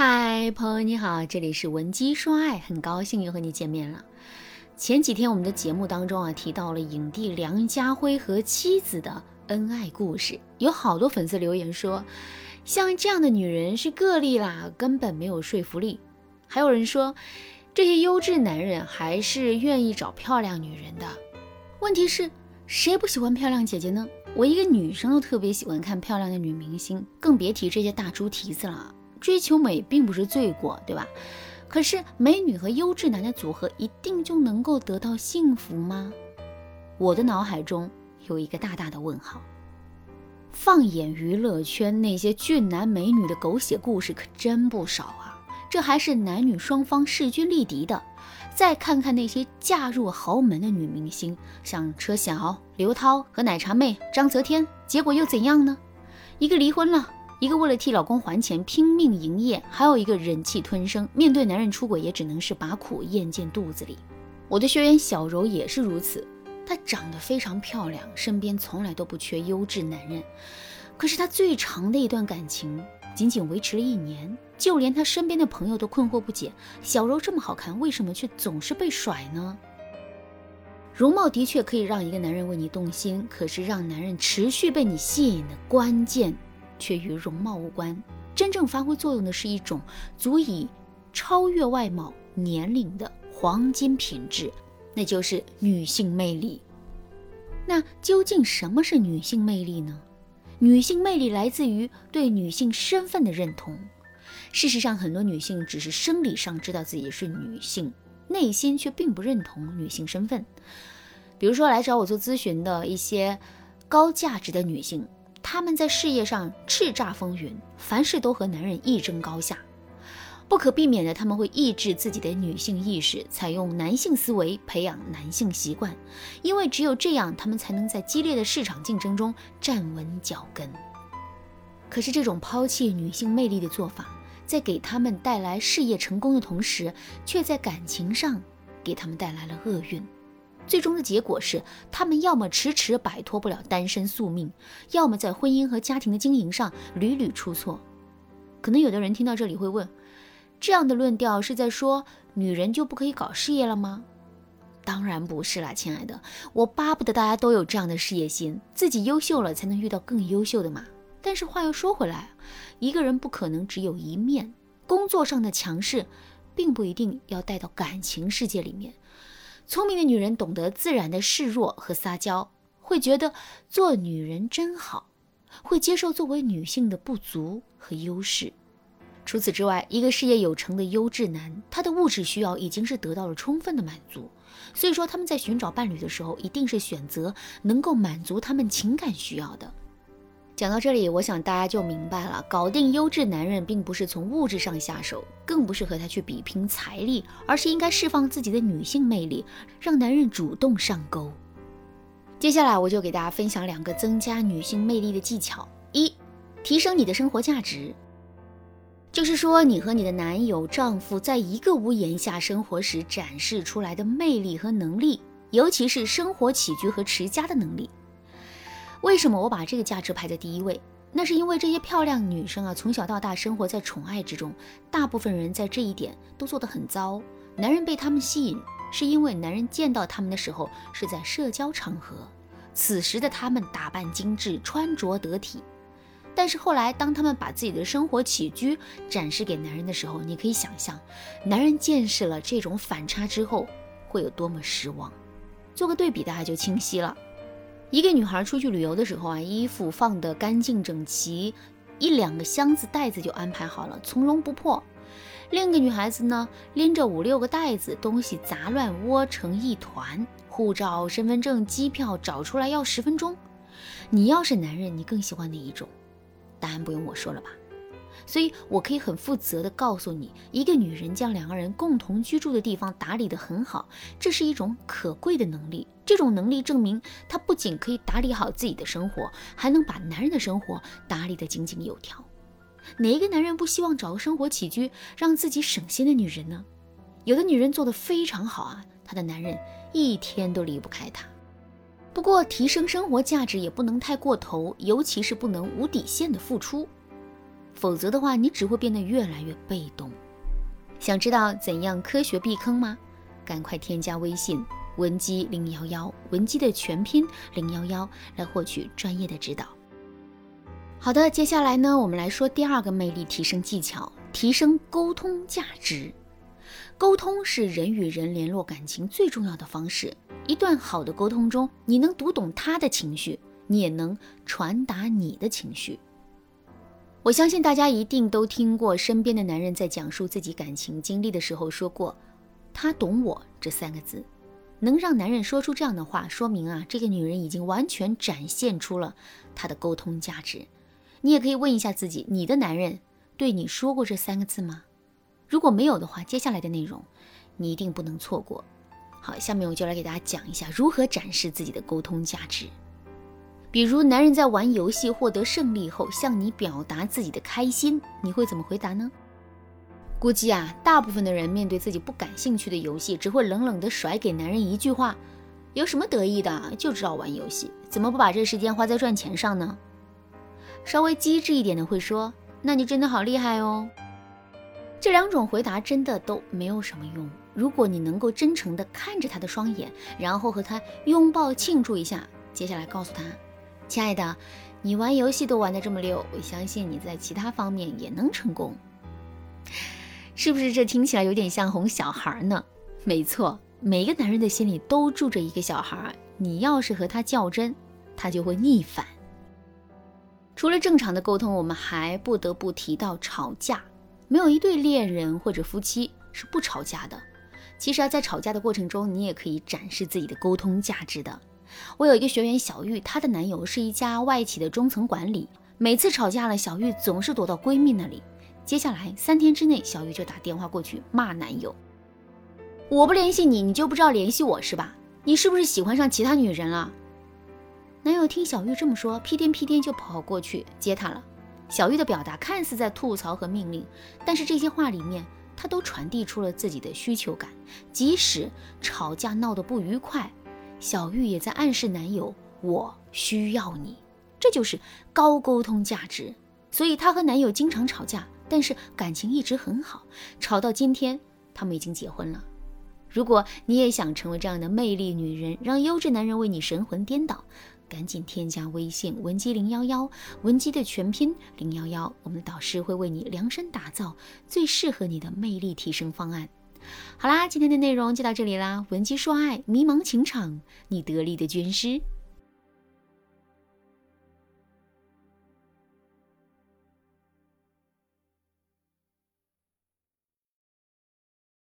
嗨，朋友你好，这里是文姬说爱，很高兴又和你见面了。前几天我们的节目当中啊，提到了影帝梁家辉和妻子的恩爱故事，有好多粉丝留言说，像这样的女人是个例啦，根本没有说服力。还有人说，这些优质男人还是愿意找漂亮女人的。问题是，谁不喜欢漂亮姐姐呢？我一个女生都特别喜欢看漂亮的女明星，更别提这些大猪蹄子了。追求美并不是罪过，对吧？可是美女和优质男的组合一定就能够得到幸福吗？我的脑海中有一个大大的问号。放眼娱乐圈，那些俊男美女的狗血故事可真不少啊！这还是男女双方势均力敌的。再看看那些嫁入豪门的女明星，像车晓、刘涛和奶茶妹张泽天，结果又怎样呢？一个离婚了。一个为了替老公还钱拼命营业，还有一个忍气吞声，面对男人出轨也只能是把苦咽进肚子里。我的学员小柔也是如此，她长得非常漂亮，身边从来都不缺优质男人。可是她最长的一段感情仅仅维持了一年，就连她身边的朋友都困惑不解：小柔这么好看，为什么却总是被甩呢？容貌的确可以让一个男人为你动心，可是让男人持续被你吸引的关键。却与容貌无关，真正发挥作用的是一种足以超越外貌、年龄的黄金品质，那就是女性魅力。那究竟什么是女性魅力呢？女性魅力来自于对女性身份的认同。事实上，很多女性只是生理上知道自己是女性，内心却并不认同女性身份。比如说，来找我做咨询的一些高价值的女性。他们在事业上叱咤风云，凡事都和男人一争高下，不可避免的，他们会抑制自己的女性意识，采用男性思维，培养男性习惯，因为只有这样，他们才能在激烈的市场竞争中站稳脚跟。可是，这种抛弃女性魅力的做法，在给他们带来事业成功的同时，却在感情上给他们带来了厄运。最终的结果是，他们要么迟迟摆脱不了单身宿命，要么在婚姻和家庭的经营上屡屡出错。可能有的人听到这里会问：这样的论调是在说女人就不可以搞事业了吗？当然不是啦，亲爱的，我巴不得大家都有这样的事业心，自己优秀了才能遇到更优秀的嘛。但是话又说回来，一个人不可能只有一面，工作上的强势，并不一定要带到感情世界里面。聪明的女人懂得自然的示弱和撒娇，会觉得做女人真好，会接受作为女性的不足和优势。除此之外，一个事业有成的优质男，他的物质需要已经是得到了充分的满足，所以说他们在寻找伴侣的时候，一定是选择能够满足他们情感需要的。讲到这里，我想大家就明白了，搞定优质男人，并不是从物质上下手，更不是和他去比拼财力，而是应该释放自己的女性魅力，让男人主动上钩。接下来，我就给大家分享两个增加女性魅力的技巧：一、提升你的生活价值，就是说你和你的男友、丈夫在一个屋檐下生活时展示出来的魅力和能力，尤其是生活起居和持家的能力。为什么我把这个价值排在第一位？那是因为这些漂亮女生啊，从小到大生活在宠爱之中，大部分人在这一点都做得很糟。男人被她们吸引，是因为男人见到她们的时候是在社交场合，此时的她们打扮精致，穿着得体。但是后来，当她们把自己的生活起居展示给男人的时候，你可以想象，男人见识了这种反差之后会有多么失望。做个对比，大家就清晰了。一个女孩出去旅游的时候啊，衣服放得干净整齐，一两个箱子袋子就安排好了，从容不迫。另一个女孩子呢，拎着五六个袋子，东西杂乱窝成一团，护照、身份证、机票找出来要十分钟。你要是男人，你更喜欢哪一种？答案不用我说了吧？所以，我可以很负责的告诉你，一个女人将两个人共同居住的地方打理得很好，这是一种可贵的能力。这种能力证明，她不仅可以打理好自己的生活，还能把男人的生活打理得井井有条。哪一个男人不希望找个生活起居让自己省心的女人呢？有的女人做得非常好啊，她的男人一天都离不开她。不过，提升生活价值也不能太过头，尤其是不能无底线的付出。否则的话，你只会变得越来越被动。想知道怎样科学避坑吗？赶快添加微信文姬零幺幺，文姬的全拼零幺幺，来获取专业的指导。好的，接下来呢，我们来说第二个魅力提升技巧，提升沟通价值。沟通是人与人联络感情最重要的方式。一段好的沟通中，你能读懂他的情绪，你也能传达你的情绪。我相信大家一定都听过身边的男人在讲述自己感情经历的时候说过“他懂我”这三个字。能让男人说出这样的话，说明啊，这个女人已经完全展现出了她的沟通价值。你也可以问一下自己，你的男人对你说过这三个字吗？如果没有的话，接下来的内容你一定不能错过。好，下面我就来给大家讲一下如何展示自己的沟通价值。比如，男人在玩游戏获得胜利后向你表达自己的开心，你会怎么回答呢？估计啊，大部分的人面对自己不感兴趣的游戏，只会冷冷地甩给男人一句话：“有什么得意的？就知道玩游戏，怎么不把这时间花在赚钱上呢？”稍微机智一点的会说：“那你真的好厉害哦。”这两种回答真的都没有什么用。如果你能够真诚地看着他的双眼，然后和他拥抱庆祝一下，接下来告诉他：“亲爱的，你玩游戏都玩得这么溜，我相信你在其他方面也能成功。”是不是这听起来有点像哄小孩呢？没错，每个男人的心里都住着一个小孩，你要是和他较真，他就会逆反。除了正常的沟通，我们还不得不提到吵架。没有一对恋人或者夫妻是不吵架的。其实啊，在吵架的过程中，你也可以展示自己的沟通价值的。我有一个学员小玉，她的男友是一家外企的中层管理。每次吵架了，小玉总是躲到闺蜜那里。接下来三天之内，小玉就打电话过去骂男友：“我不联系你，你就不知道联系我是吧？你是不是喜欢上其他女人了？”男友听小玉这么说，屁颠屁颠就跑过去接她了。小玉的表达看似在吐槽和命令，但是这些话里面，她都传递出了自己的需求感。即使吵架闹得不愉快，小玉也在暗示男友：“我需要你。”这就是高沟通价值。所以她和男友经常吵架，但是感情一直很好，吵到今天，他们已经结婚了。如果你也想成为这样的魅力女人，让优质男人为你神魂颠倒。赶紧添加微信文姬零幺幺，文姬的全拼零幺幺，我们的导师会为你量身打造最适合你的魅力提升方案。好啦，今天的内容就到这里啦，文姬说爱，迷茫情场，你得力的军师。